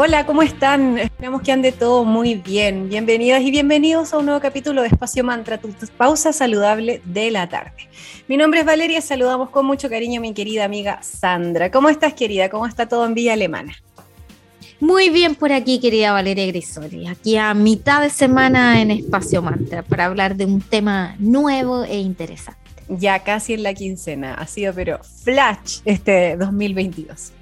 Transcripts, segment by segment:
Hola, ¿cómo están? Esperamos que ande todo muy bien. Bienvenidas y bienvenidos a un nuevo capítulo de Espacio Mantra, tu pausa saludable de la tarde. Mi nombre es Valeria saludamos con mucho cariño a mi querida amiga Sandra. ¿Cómo estás, querida? ¿Cómo está todo en Villa Alemana? Muy bien por aquí, querida Valeria Grisoli. Aquí a mitad de semana en Espacio Mantra para hablar de un tema nuevo e interesante. Ya casi en la quincena. Ha sido, pero flash este 2022.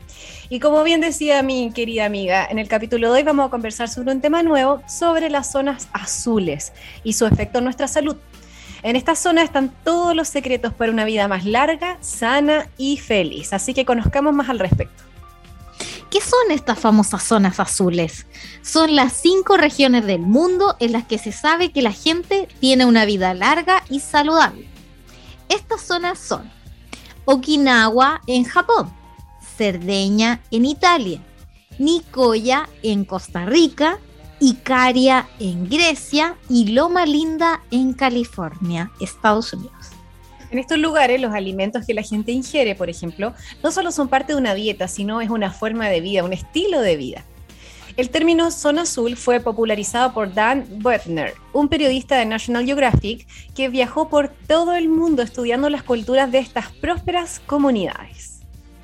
Y como bien decía mi querida amiga, en el capítulo de hoy vamos a conversar sobre un tema nuevo, sobre las zonas azules y su efecto en nuestra salud. En esta zona están todos los secretos para una vida más larga, sana y feliz. Así que conozcamos más al respecto. ¿Qué son estas famosas zonas azules? Son las cinco regiones del mundo en las que se sabe que la gente tiene una vida larga y saludable. Estas zonas son Okinawa en Japón, Cerdeña en Italia, Nicoya en Costa Rica, Icaria en Grecia y Loma Linda en California, Estados Unidos. En estos lugares, los alimentos que la gente ingiere, por ejemplo, no solo son parte de una dieta, sino es una forma de vida, un estilo de vida. El término zona azul fue popularizado por Dan Buettner, un periodista de National Geographic que viajó por todo el mundo estudiando las culturas de estas prósperas comunidades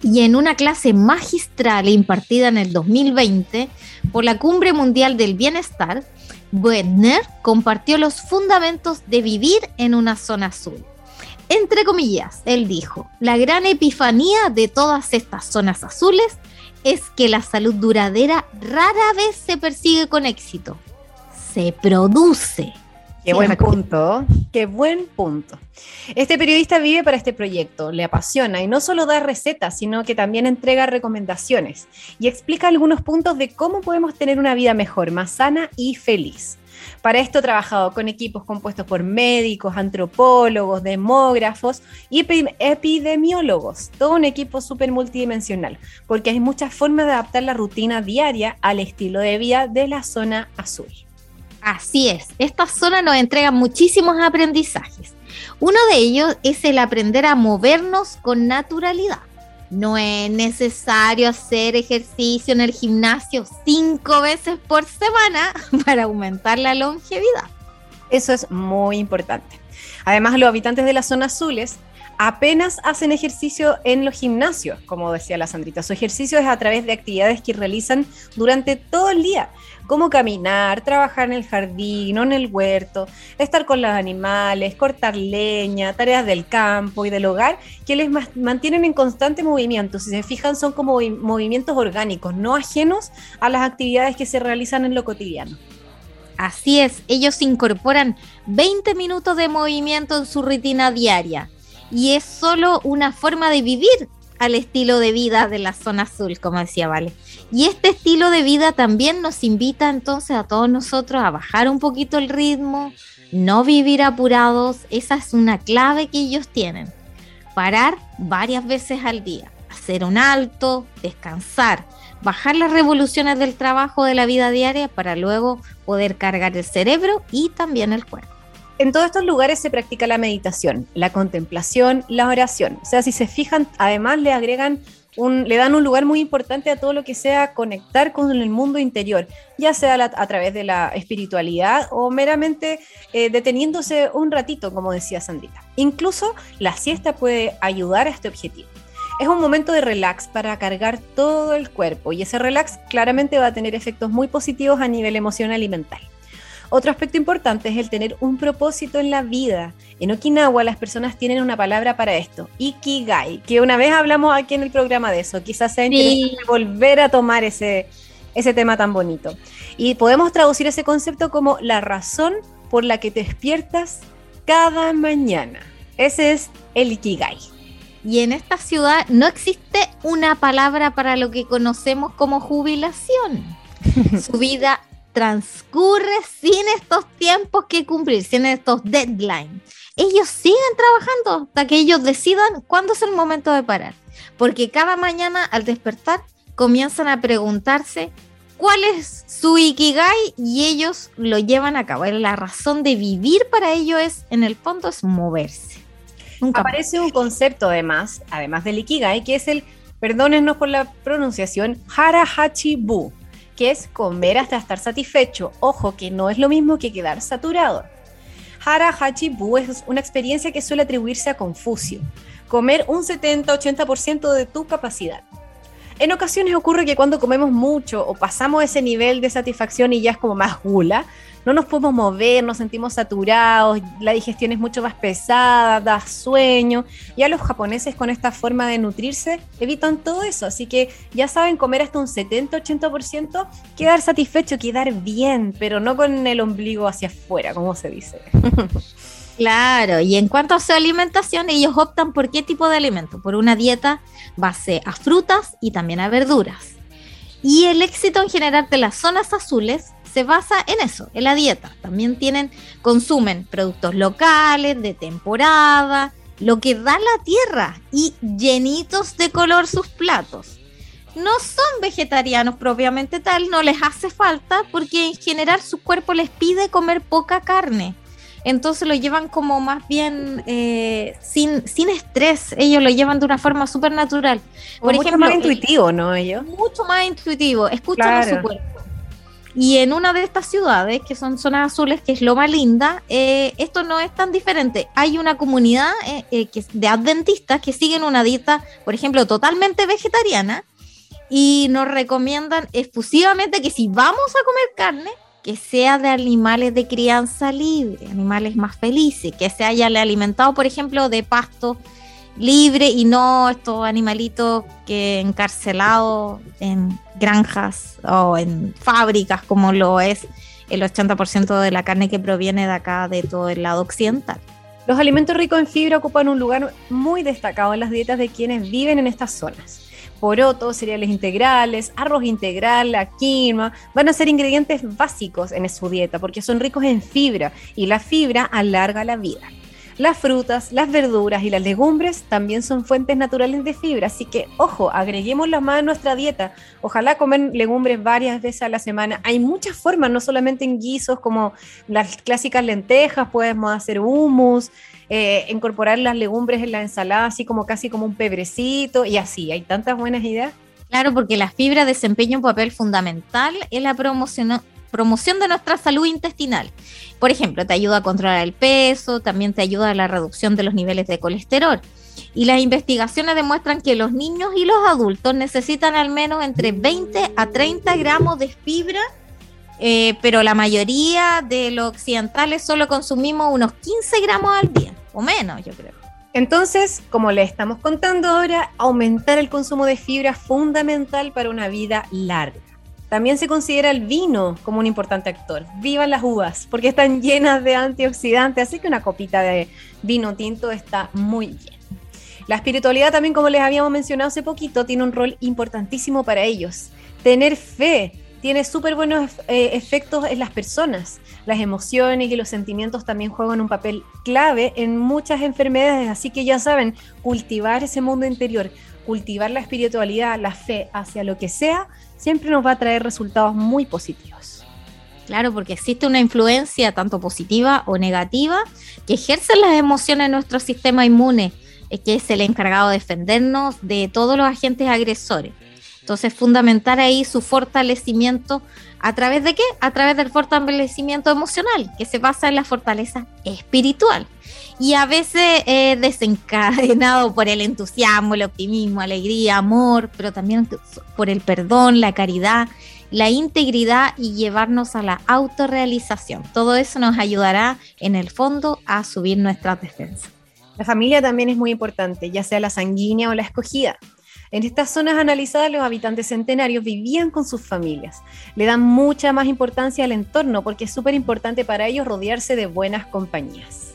y en una clase magistral impartida en el 2020 por la Cumbre Mundial del Bienestar, Buettner compartió los fundamentos de vivir en una zona azul. Entre comillas, él dijo, la gran epifanía de todas estas zonas azules es que la salud duradera rara vez se persigue con éxito, se produce. Qué buen punto, qué buen punto. Este periodista vive para este proyecto, le apasiona y no solo da recetas, sino que también entrega recomendaciones y explica algunos puntos de cómo podemos tener una vida mejor, más sana y feliz. Para esto ha trabajado con equipos compuestos por médicos, antropólogos, demógrafos y epidemiólogos, todo un equipo súper multidimensional, porque hay muchas formas de adaptar la rutina diaria al estilo de vida de la zona azul. Así es, esta zona nos entrega muchísimos aprendizajes. Uno de ellos es el aprender a movernos con naturalidad. No es necesario hacer ejercicio en el gimnasio cinco veces por semana para aumentar la longevidad. Eso es muy importante. Además, los habitantes de las zonas azules apenas hacen ejercicio en los gimnasios, como decía la Sandrita. Su ejercicio es a través de actividades que realizan durante todo el día, como caminar, trabajar en el jardín o en el huerto, estar con los animales, cortar leña, tareas del campo y del hogar, que les mantienen en constante movimiento. Si se fijan, son como movimientos orgánicos, no ajenos a las actividades que se realizan en lo cotidiano. Así es, ellos incorporan 20 minutos de movimiento en su rutina diaria y es solo una forma de vivir al estilo de vida de la zona azul, como decía Vale. Y este estilo de vida también nos invita entonces a todos nosotros a bajar un poquito el ritmo, no vivir apurados, esa es una clave que ellos tienen. Parar varias veces al día, hacer un alto, descansar, bajar las revoluciones del trabajo de la vida diaria para luego poder cargar el cerebro y también el cuerpo en todos estos lugares se practica la meditación, la contemplación, la oración. O sea, si se fijan, además le agregan un, le dan un lugar muy importante a todo lo que sea conectar con el mundo interior, ya sea a través de la espiritualidad o meramente eh, deteniéndose un ratito, como decía Sandrita. Incluso la siesta puede ayudar a este objetivo. Es un momento de relax para cargar todo el cuerpo y ese relax claramente va a tener efectos muy positivos a nivel emocional y mental. Otro aspecto importante es el tener un propósito en la vida. En Okinawa las personas tienen una palabra para esto, Ikigai, que una vez hablamos aquí en el programa de eso. Quizás sea interesante volver a tomar ese, ese tema tan bonito. Y podemos traducir ese concepto como la razón por la que te despiertas cada mañana. Ese es el Ikigai. Y en esta ciudad no existe una palabra para lo que conocemos como jubilación. Su vida transcurre sin estos tiempos que cumplir, sin estos deadlines. Ellos siguen trabajando hasta que ellos decidan cuándo es el momento de parar. Porque cada mañana al despertar comienzan a preguntarse cuál es su ikigai y ellos lo llevan a cabo. La razón de vivir para ellos es, en el fondo, es moverse. Aparece un concepto además, además del ikigai, que es el, perdónennos por la pronunciación, harahachi bu, es comer hasta estar satisfecho. Ojo, que no es lo mismo que quedar saturado. Harahachi bu es una experiencia que suele atribuirse a Confucio. Comer un 70-80% de tu capacidad. En ocasiones ocurre que cuando comemos mucho o pasamos ese nivel de satisfacción y ya es como más gula, no nos podemos mover, nos sentimos saturados, la digestión es mucho más pesada, da sueño. Ya los japoneses con esta forma de nutrirse evitan todo eso, así que ya saben comer hasta un 70-80%, quedar satisfecho, quedar bien, pero no con el ombligo hacia afuera, como se dice. Claro, y en cuanto a su alimentación, ellos optan por qué tipo de alimento, por una dieta base a frutas y también a verduras. Y el éxito en general de las zonas azules se basa en eso, en la dieta. También tienen, consumen productos locales, de temporada, lo que da la tierra y llenitos de color sus platos. No son vegetarianos propiamente tal, no les hace falta porque en general su cuerpo les pide comer poca carne entonces lo llevan como más bien eh, sin, sin estrés, ellos lo llevan de una forma súper natural. Por mucho más intuitivo, ¿no? Ellos. Mucho más intuitivo, escuchan a su cuerpo. Y en una de estas ciudades, que son zonas azules, que es Loma Linda, eh, esto no es tan diferente. Hay una comunidad eh, que, de adventistas que siguen una dieta, por ejemplo, totalmente vegetariana y nos recomiendan exclusivamente que si vamos a comer carne, que sea de animales de crianza libre, animales más felices, que se haya alimentado, por ejemplo, de pasto libre y no estos animalitos que encarcelados en granjas o en fábricas como lo es el 80% de la carne que proviene de acá, de todo el lado occidental. Los alimentos ricos en fibra ocupan un lugar muy destacado en las dietas de quienes viven en estas zonas porotos, cereales integrales, arroz integral, la quinoa, van a ser ingredientes básicos en su dieta porque son ricos en fibra y la fibra alarga la vida. Las frutas, las verduras y las legumbres también son fuentes naturales de fibra, así que ojo, agreguémoslas más a nuestra dieta. Ojalá comer legumbres varias veces a la semana. Hay muchas formas, no solamente en guisos como las clásicas lentejas, podemos hacer hummus, eh, incorporar las legumbres en la ensalada, así como casi como un pebrecito y así. Hay tantas buenas ideas. Claro, porque la fibra desempeña un papel fundamental en la promoción, promoción de nuestra salud intestinal. Por ejemplo, te ayuda a controlar el peso, también te ayuda a la reducción de los niveles de colesterol. Y las investigaciones demuestran que los niños y los adultos necesitan al menos entre 20 a 30 gramos de fibra eh, pero la mayoría de los occidentales solo consumimos unos 15 gramos al día o menos, yo creo. Entonces, como le estamos contando ahora, aumentar el consumo de fibra es fundamental para una vida larga. También se considera el vino como un importante actor. Vivan las uvas, porque están llenas de antioxidantes, así que una copita de vino tinto está muy bien. La espiritualidad también, como les habíamos mencionado hace poquito, tiene un rol importantísimo para ellos. Tener fe tiene súper buenos eh, efectos en las personas. Las emociones y los sentimientos también juegan un papel clave en muchas enfermedades, así que ya saben, cultivar ese mundo interior, cultivar la espiritualidad, la fe hacia lo que sea, siempre nos va a traer resultados muy positivos. Claro, porque existe una influencia tanto positiva o negativa que ejercen las emociones en nuestro sistema inmune, que es el encargado de defendernos de todos los agentes agresores. Entonces, fundamental ahí su fortalecimiento a través de qué? A través del fortalecimiento emocional, que se basa en la fortaleza espiritual. Y a veces eh, desencadenado por el entusiasmo, el optimismo, alegría, amor, pero también por el perdón, la caridad, la integridad y llevarnos a la autorrealización. Todo eso nos ayudará en el fondo a subir nuestra defensa. La familia también es muy importante, ya sea la sanguínea o la escogida. En estas zonas analizadas, los habitantes centenarios vivían con sus familias. Le dan mucha más importancia al entorno porque es súper importante para ellos rodearse de buenas compañías.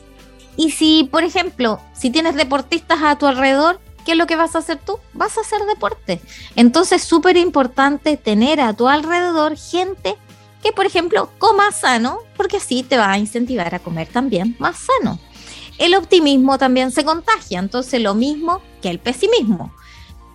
Y si, por ejemplo, si tienes deportistas a tu alrededor, ¿qué es lo que vas a hacer tú? Vas a hacer deporte. Entonces, súper importante tener a tu alrededor gente que, por ejemplo, coma sano, porque así te va a incentivar a comer también más sano. El optimismo también se contagia, entonces lo mismo que el pesimismo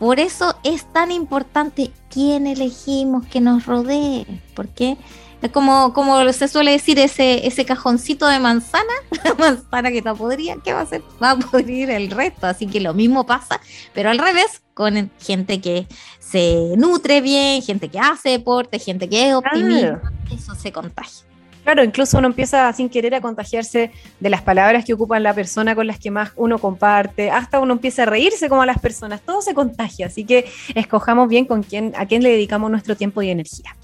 Por eso es tan importante quién elegimos que nos rodee, porque es como, como se suele decir, ese, ese cajoncito de manzana, la manzana que está podrida, ¿qué va a hacer? Va a podrir el resto, así que lo mismo pasa, pero al revés, con gente que se nutre bien, gente que hace deporte, gente que es optimista, eso se contagia. Claro, incluso uno empieza sin querer a contagiarse de las palabras que ocupan la persona con las que más uno comparte, hasta uno empieza a reírse como a las personas, todo se contagia, así que escojamos bien con quién, a quién le dedicamos nuestro tiempo y energía.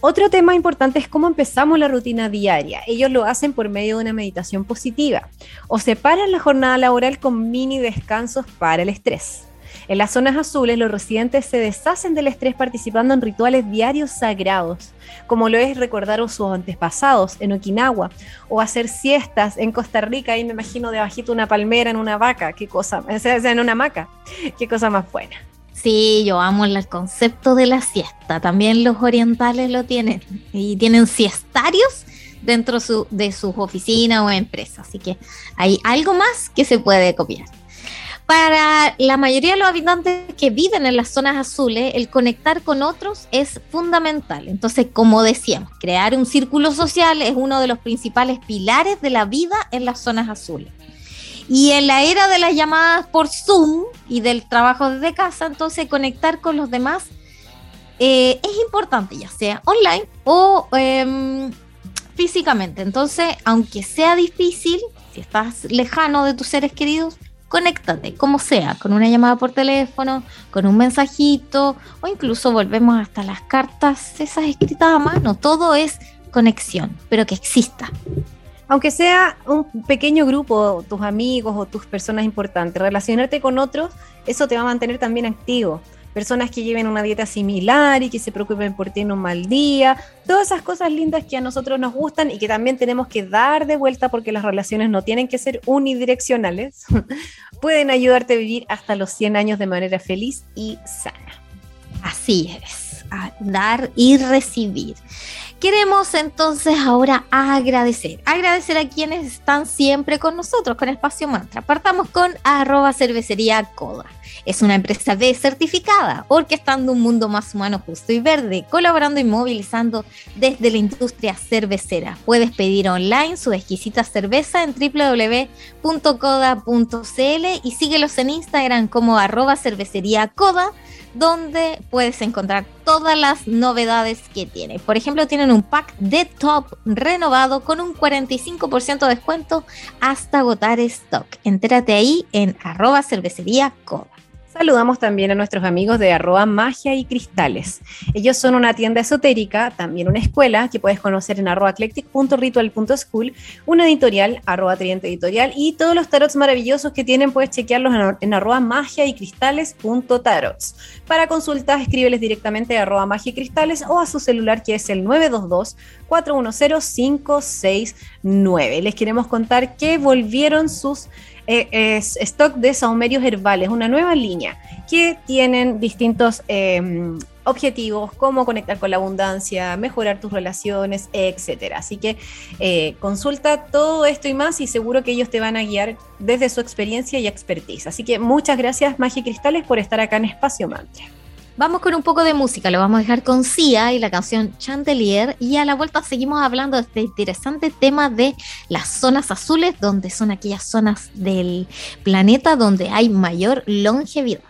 Otro tema importante es cómo empezamos la rutina diaria. Ellos lo hacen por medio de una meditación positiva o separan la jornada laboral con mini descansos para el estrés. En las zonas azules, los residentes se deshacen del estrés participando en rituales diarios sagrados, como lo es recordar a sus antepasados en Okinawa, o hacer siestas en Costa Rica, ahí me imagino debajito una palmera en una vaca, qué cosa, o sea, en una hamaca, qué cosa más buena. Sí, yo amo el concepto de la siesta. También los orientales lo tienen y tienen siestarios dentro de sus oficinas o empresas. Así que hay algo más que se puede copiar. Para la mayoría de los habitantes que viven en las zonas azules, el conectar con otros es fundamental. Entonces, como decíamos, crear un círculo social es uno de los principales pilares de la vida en las zonas azules. Y en la era de las llamadas por Zoom y del trabajo desde casa, entonces conectar con los demás eh, es importante, ya sea online o em, físicamente. Entonces, aunque sea difícil, si estás lejano de tus seres queridos, conéctate, como sea, con una llamada por teléfono, con un mensajito, o incluso volvemos hasta las cartas, esas escritas a mano, todo es conexión, pero que exista. Aunque sea un pequeño grupo, tus amigos o tus personas importantes, relacionarte con otros, eso te va a mantener también activo personas que lleven una dieta similar y que se preocupen por en un mal día, todas esas cosas lindas que a nosotros nos gustan y que también tenemos que dar de vuelta porque las relaciones no tienen que ser unidireccionales, pueden ayudarte a vivir hasta los 100 años de manera feliz y sana. Así es, dar y recibir. Queremos entonces ahora agradecer, agradecer a quienes están siempre con nosotros, con Espacio Mantra. Partamos con arroba cervecería. Es una empresa B certificada, orquestando un mundo más humano, justo y verde, colaborando y movilizando desde la industria cervecera. Puedes pedir online su exquisita cerveza en www.coda.cl y síguelos en Instagram como arroba cervecería donde puedes encontrar todas las novedades que tiene. Por ejemplo, tienen un pack de top renovado con un 45% de descuento hasta agotar stock. Entérate ahí en arroba cervecería Coda. Saludamos también a nuestros amigos de arroba magia y cristales. Ellos son una tienda esotérica, también una escuela que puedes conocer en arroba eclectic.ritual.school, una editorial, arroba triente editorial y todos los tarots maravillosos que tienen puedes chequearlos en, arroba magia y cristales.tarots. Para consultas, escríbeles directamente a arroba magia y cristales o a su celular que es el 922 410 569. Les queremos contar que volvieron sus es stock de saumerios herbales, una nueva línea que tienen distintos em, objetivos, como conectar con la abundancia, mejorar tus relaciones, etcétera. Así que eh, consulta todo esto y más y seguro que ellos te van a guiar desde su experiencia y expertise. Así que muchas gracias, Magia Cristales, por estar acá en Espacio Mantra. Vamos con un poco de música, lo vamos a dejar con Sia y la canción Chandelier y a la vuelta seguimos hablando de este interesante tema de las zonas azules, donde son aquellas zonas del planeta donde hay mayor longevidad.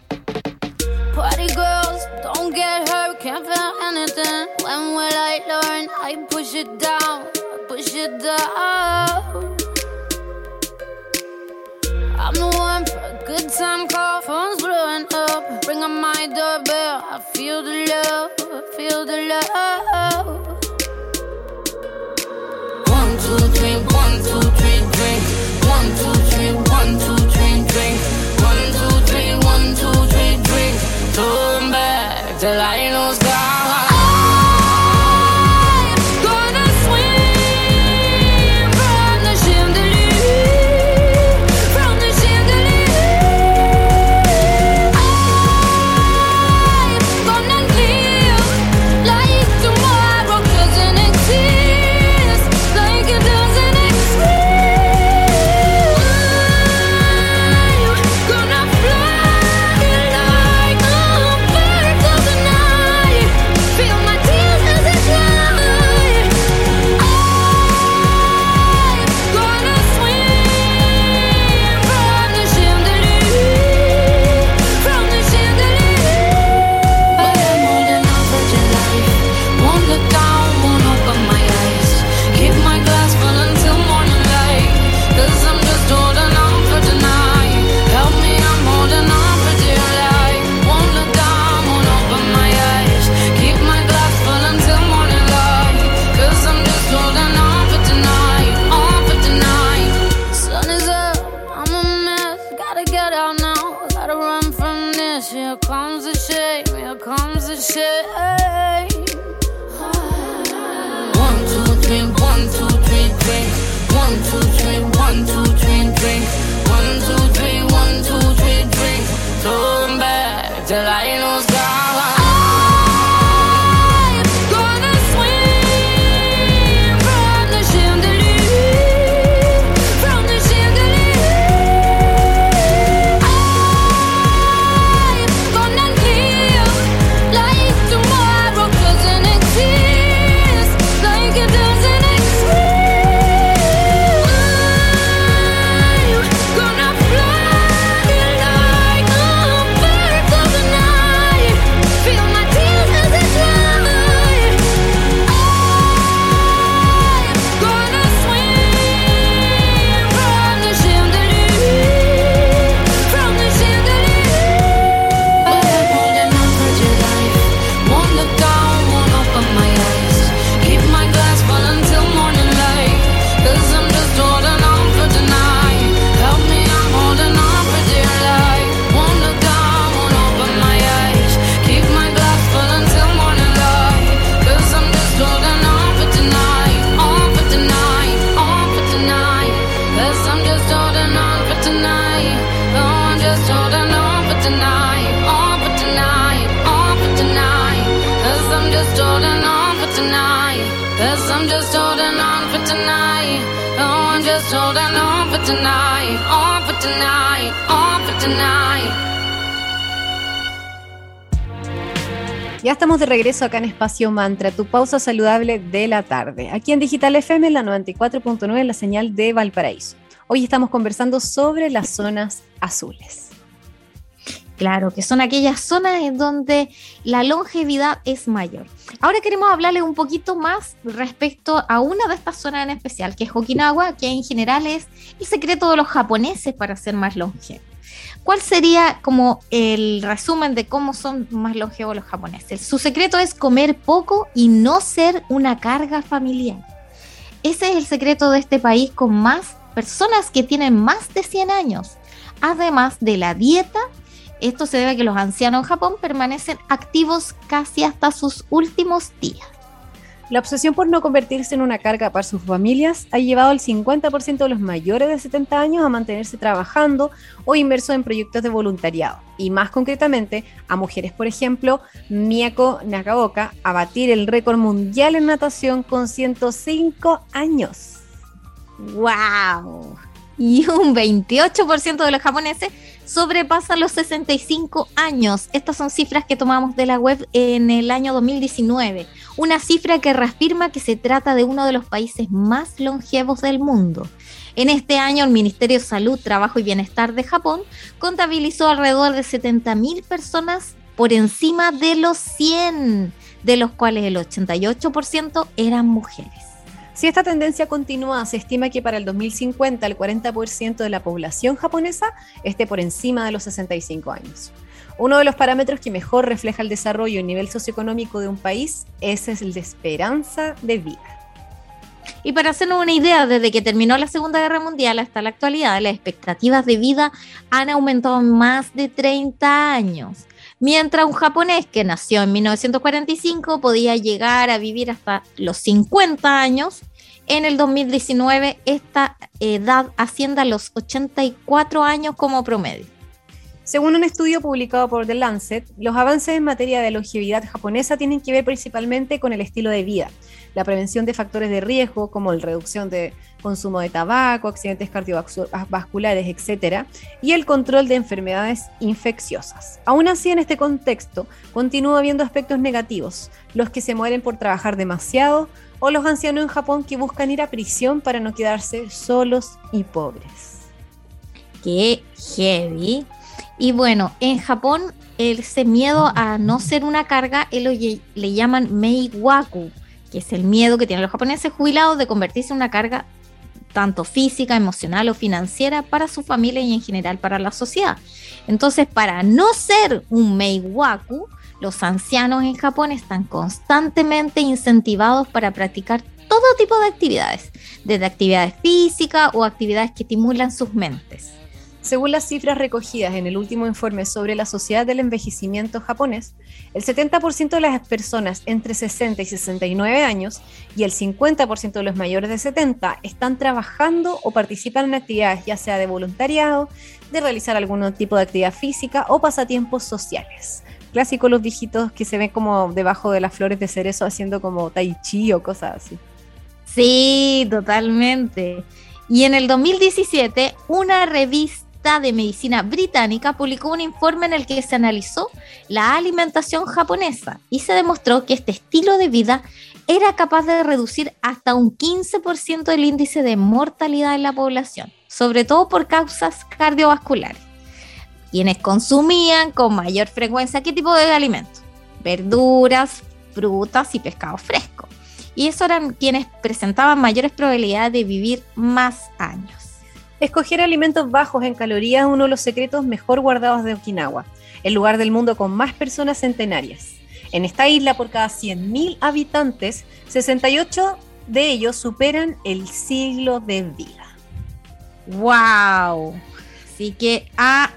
When will I learn? I push it down, push it down. I'm the one for a good time call, phone's blowing up. Ring on my doorbell, I feel the love, feel the love. Ya estamos de regreso acá en Espacio Mantra, tu pausa saludable de la tarde. Aquí en Digital FM, la 94.9, la señal de Valparaíso. Hoy estamos conversando sobre las zonas azules. Claro, que son aquellas zonas en donde la longevidad es mayor. Ahora queremos hablarle un poquito más respecto a una de estas zonas en especial, que es Okinawa, que en general es el secreto de los japoneses para ser más longevos. ¿Cuál sería como el resumen de cómo son más longevos los japoneses? Su secreto es comer poco y no ser una carga familiar. Ese es el secreto de este país con más personas que tienen más de 100 años. Además de la dieta esto se debe a que los ancianos en Japón permanecen activos casi hasta sus últimos días. La obsesión por no convertirse en una carga para sus familias ha llevado al 50% de los mayores de 70 años a mantenerse trabajando o inmersos en proyectos de voluntariado. Y más concretamente, a mujeres, por ejemplo, Miyako Nakaoka, a batir el récord mundial en natación con 105 años. ¡Wow! Y un 28% de los japoneses sobrepasa los 65 años. Estas son cifras que tomamos de la web en el año 2019. Una cifra que reafirma que se trata de uno de los países más longevos del mundo. En este año, el Ministerio de Salud, Trabajo y Bienestar de Japón contabilizó alrededor de 70.000 personas por encima de los 100, de los cuales el 88% eran mujeres. Si esta tendencia continúa, se estima que para el 2050 el 40% de la población japonesa esté por encima de los 65 años. Uno de los parámetros que mejor refleja el desarrollo y nivel socioeconómico de un país es el de esperanza de vida. Y para hacernos una idea, desde que terminó la Segunda Guerra Mundial hasta la actualidad, las expectativas de vida han aumentado más de 30 años. Mientras un japonés que nació en 1945 podía llegar a vivir hasta los 50 años, en el 2019 esta edad asciende a los 84 años como promedio. Según un estudio publicado por The Lancet, los avances en materia de longevidad japonesa tienen que ver principalmente con el estilo de vida, la prevención de factores de riesgo como la reducción de consumo de tabaco, accidentes cardiovasculares, etc., y el control de enfermedades infecciosas. Aún así, en este contexto, continúa habiendo aspectos negativos, los que se mueren por trabajar demasiado o los ancianos en Japón que buscan ir a prisión para no quedarse solos y pobres. Qué heavy. Y bueno, en Japón ese miedo a no ser una carga, él le llaman meiwaku, que es el miedo que tienen los japoneses jubilados de convertirse en una carga tanto física, emocional o financiera para su familia y en general para la sociedad. Entonces, para no ser un meiwaku, los ancianos en Japón están constantemente incentivados para practicar todo tipo de actividades, desde actividades físicas o actividades que estimulan sus mentes. Según las cifras recogidas en el último informe sobre la sociedad del envejecimiento japonés, el 70% de las personas entre 60 y 69 años y el 50% de los mayores de 70 están trabajando o participan en actividades ya sea de voluntariado, de realizar algún tipo de actividad física o pasatiempos sociales. Clásico los viejitos que se ven como debajo de las flores de cerezo haciendo como tai chi o cosas así. Sí, totalmente. Y en el 2017, una revista de Medicina Británica publicó un informe en el que se analizó la alimentación japonesa y se demostró que este estilo de vida era capaz de reducir hasta un 15% el índice de mortalidad en la población, sobre todo por causas cardiovasculares. Quienes consumían con mayor frecuencia qué tipo de alimentos? Verduras, frutas y pescado fresco. Y eso eran quienes presentaban mayores probabilidades de vivir más años. Escoger alimentos bajos en calorías es uno de los secretos mejor guardados de Okinawa, el lugar del mundo con más personas centenarias. En esta isla, por cada 100.000 habitantes, 68 de ellos superan el siglo de vida. ¡Wow! Así que a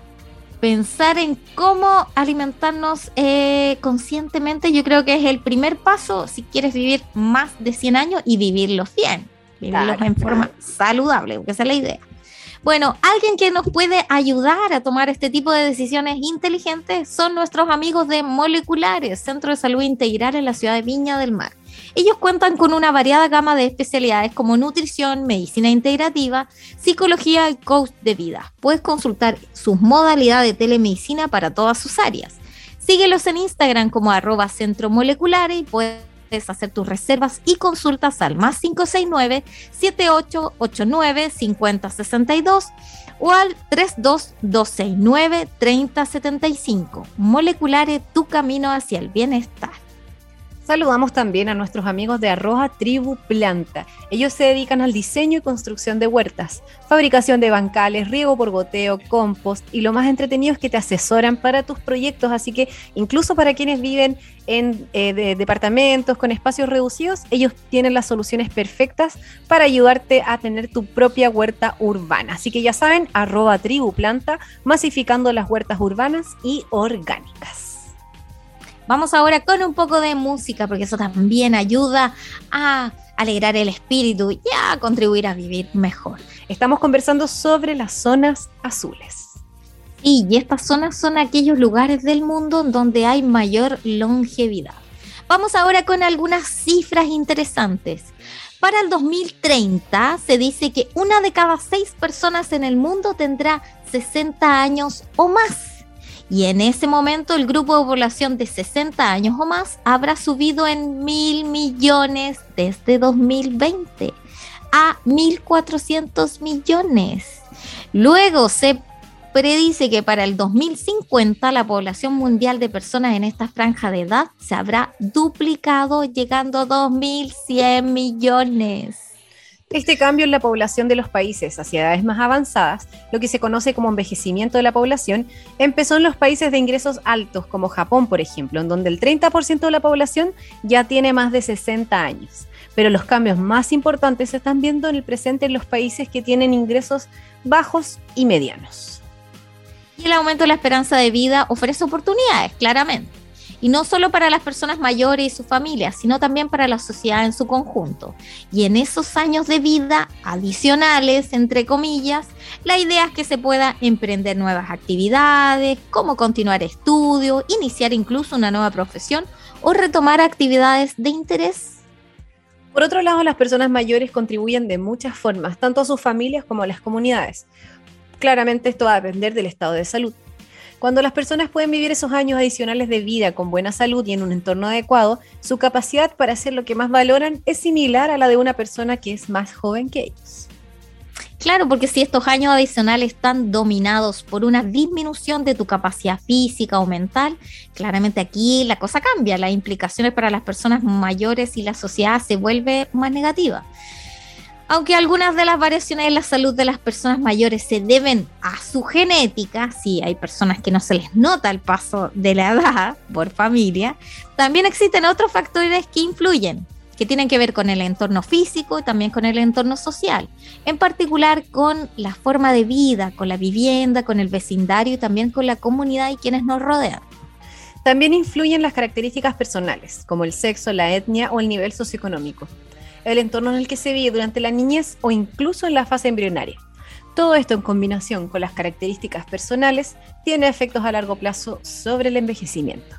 pensar en cómo alimentarnos eh, conscientemente, yo creo que es el primer paso si quieres vivir más de 100 años y vivirlos bien, vivirlos en forma saludable, porque esa es la idea. Bueno, alguien que nos puede ayudar a tomar este tipo de decisiones inteligentes son nuestros amigos de Moleculares, Centro de Salud Integral en la ciudad de Viña del Mar. Ellos cuentan con una variada gama de especialidades como nutrición, medicina integrativa, psicología y coach de vida. Puedes consultar sus modalidades de telemedicina para todas sus áreas. Síguelos en Instagram como arroba centro moleculares y puedes hacer tus reservas y consultas al más 569-7889-5062 o al 32269-3075. Moleculares, tu camino hacia el bienestar. Saludamos también a nuestros amigos de Arroja Tribu Planta. Ellos se dedican al diseño y construcción de huertas, fabricación de bancales, riego por goteo, compost y lo más entretenido es que te asesoran para tus proyectos, así que incluso para quienes viven en eh, departamentos con espacios reducidos, ellos tienen las soluciones perfectas para ayudarte a tener tu propia huerta urbana. Así que ya saben, arroba Tribu Planta, masificando las huertas urbanas y orgánicas. Vamos ahora con un poco de música, porque eso también ayuda a alegrar el espíritu y a contribuir a vivir mejor. Estamos conversando sobre las zonas azules. y estas zonas son aquellos lugares del mundo donde hay mayor longevidad. Vamos ahora con algunas cifras interesantes. Para el 2030 se dice que una de cada seis personas en el mundo tendrá 60 años o más. Y en ese momento el grupo de población de 60 años o más habrá subido en mil millones desde 2020 a 1.400 millones. Luego se predice que para el 2050 la población mundial de personas en esta franja de edad se habrá duplicado llegando a 2.100 millones. Este cambio en la población de los países hacia edades más avanzadas, lo que se conoce como envejecimiento de la población, empezó en los países de ingresos altos, como Japón, por ejemplo, en donde el 30% de la población ya tiene más de 60 años. Pero los cambios más importantes se están viendo en el presente en los países que tienen ingresos bajos y medianos. Y el aumento de la esperanza de vida ofrece oportunidades, claramente y no solo para las personas mayores y sus familias, sino también para la sociedad en su conjunto. Y en esos años de vida adicionales, entre comillas, la idea es que se pueda emprender nuevas actividades, como continuar estudios, iniciar incluso una nueva profesión o retomar actividades de interés. Por otro lado, las personas mayores contribuyen de muchas formas, tanto a sus familias como a las comunidades. Claramente esto va a depender del estado de salud. Cuando las personas pueden vivir esos años adicionales de vida con buena salud y en un entorno adecuado, su capacidad para hacer lo que más valoran es similar a la de una persona que es más joven que ellos. Claro, porque si estos años adicionales están dominados por una disminución de tu capacidad física o mental, claramente aquí la cosa cambia, las implicaciones para las personas mayores y la sociedad se vuelve más negativa. Aunque algunas de las variaciones en la salud de las personas mayores se deben a su genética, sí, hay personas que no se les nota el paso de la edad por familia, también existen otros factores que influyen. que tienen que ver con el entorno físico y también con el entorno social, en particular con la forma de vida, con la vivienda, con el vecindario y también con la comunidad y quienes nos rodean. También influyen las características personales, como el sexo, la etnia o el nivel socioeconómico, el entorno en el que se vive durante la niñez o incluso en la fase embrionaria. Todo esto en combinación con las características personales tiene efectos a largo plazo sobre el envejecimiento.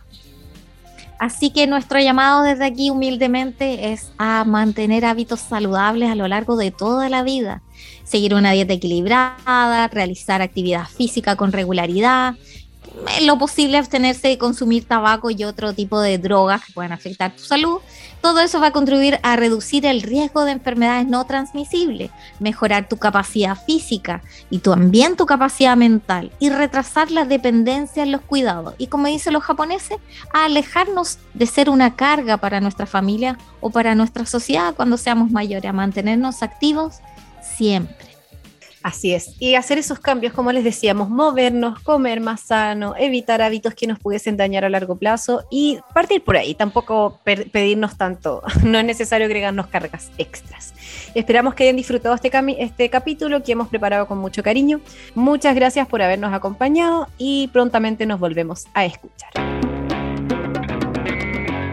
Así que nuestro llamado desde aquí humildemente es a mantener hábitos saludables a lo largo de toda la vida. Seguir una dieta equilibrada, realizar actividad física con regularidad, lo posible abstenerse de consumir tabaco y otro tipo de drogas que puedan afectar tu salud. Todo eso va a contribuir a reducir el riesgo de enfermedades no transmisibles, mejorar tu capacidad física y también tu capacidad mental y retrasar la dependencia en los cuidados. Y como dicen los japoneses, a alejarnos de ser una carga para nuestra familia o para nuestra sociedad cuando seamos mayores, a mantenernos activos siempre. Así es. Y hacer esos cambios, como les decíamos, movernos, comer más sano, evitar hábitos que nos pudiesen dañar a largo plazo y partir por ahí. Tampoco pedirnos tanto. No es necesario agregarnos cargas extras. Esperamos que hayan disfrutado este, este capítulo que hemos preparado con mucho cariño. Muchas gracias por habernos acompañado y prontamente nos volvemos a escuchar.